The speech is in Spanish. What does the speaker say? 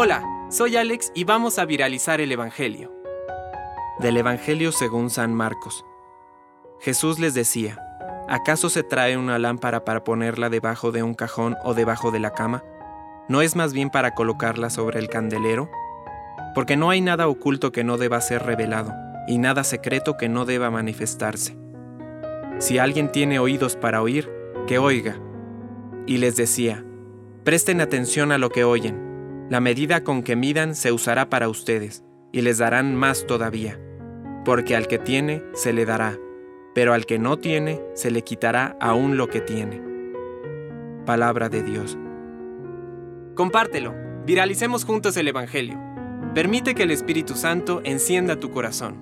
Hola, soy Alex y vamos a viralizar el Evangelio. Del Evangelio según San Marcos. Jesús les decía, ¿acaso se trae una lámpara para ponerla debajo de un cajón o debajo de la cama? ¿No es más bien para colocarla sobre el candelero? Porque no hay nada oculto que no deba ser revelado, y nada secreto que no deba manifestarse. Si alguien tiene oídos para oír, que oiga. Y les decía, presten atención a lo que oyen. La medida con que midan se usará para ustedes, y les darán más todavía. Porque al que tiene, se le dará, pero al que no tiene, se le quitará aún lo que tiene. Palabra de Dios. Compártelo, viralicemos juntos el Evangelio. Permite que el Espíritu Santo encienda tu corazón.